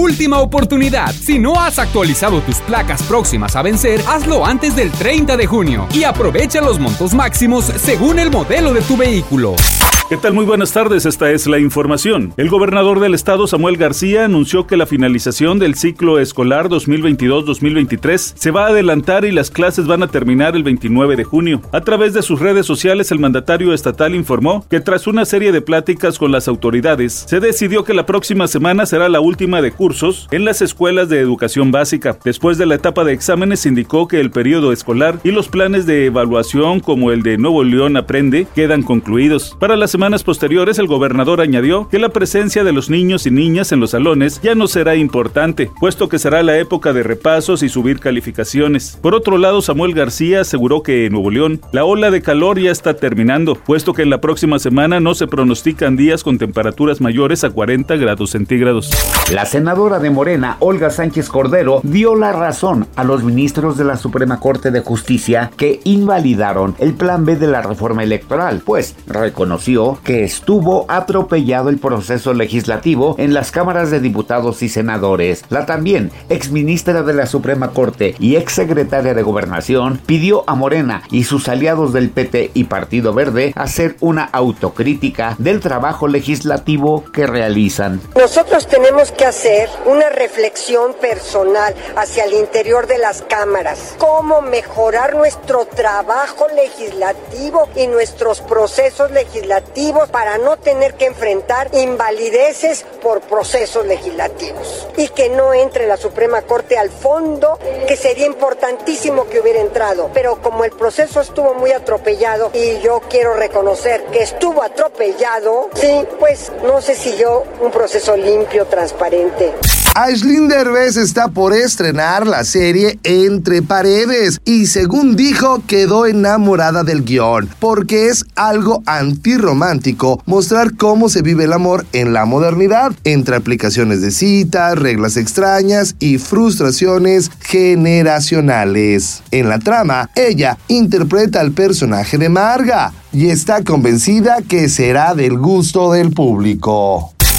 Última oportunidad. Si no has actualizado tus placas próximas a vencer, hazlo antes del 30 de junio y aprovecha los montos máximos según el modelo de tu vehículo. ¿Qué tal? Muy buenas tardes, esta es la información. El gobernador del estado, Samuel García, anunció que la finalización del ciclo escolar 2022-2023 se va a adelantar y las clases van a terminar el 29 de junio. A través de sus redes sociales, el mandatario estatal informó que tras una serie de pláticas con las autoridades, se decidió que la próxima semana será la última de en las escuelas de educación básica. Después de la etapa de exámenes, indicó que el periodo escolar y los planes de evaluación como el de Nuevo León Aprende quedan concluidos. Para la semanas posteriores, el gobernador añadió que la presencia de los niños y niñas en los salones ya no será importante, puesto que será la época de repasos y subir calificaciones. Por otro lado, Samuel García aseguró que en Nuevo León la ola de calor ya está terminando, puesto que en la próxima semana no se pronostican días con temperaturas mayores a 40 grados centígrados. La senadora de Morena, Olga Sánchez Cordero, dio la razón a los ministros de la Suprema Corte de Justicia que invalidaron el plan B de la reforma electoral, pues reconoció que estuvo atropellado el proceso legislativo en las cámaras de diputados y senadores. La también exministra de la Suprema Corte y exsecretaria de Gobernación pidió a Morena y sus aliados del PT y Partido Verde hacer una autocrítica del trabajo legislativo que realizan. Nosotros tenemos que hacer una reflexión personal hacia el interior de las cámaras, cómo mejorar nuestro trabajo legislativo y nuestros procesos legislativos para no tener que enfrentar invalideces por procesos legislativos y que no entre la Suprema Corte al fondo, que sería importantísimo que hubiera entrado. Pero como el proceso estuvo muy atropellado y yo quiero reconocer que estuvo atropellado, sí, pues no sé si yo un proceso limpio, transparente. Aislinn Derbez está por estrenar la serie Entre Paredes y según dijo quedó enamorada del guion porque es algo antirromántico mostrar cómo se vive el amor en la modernidad entre aplicaciones de citas, reglas extrañas y frustraciones generacionales. En la trama, ella interpreta al personaje de Marga y está convencida que será del gusto del público.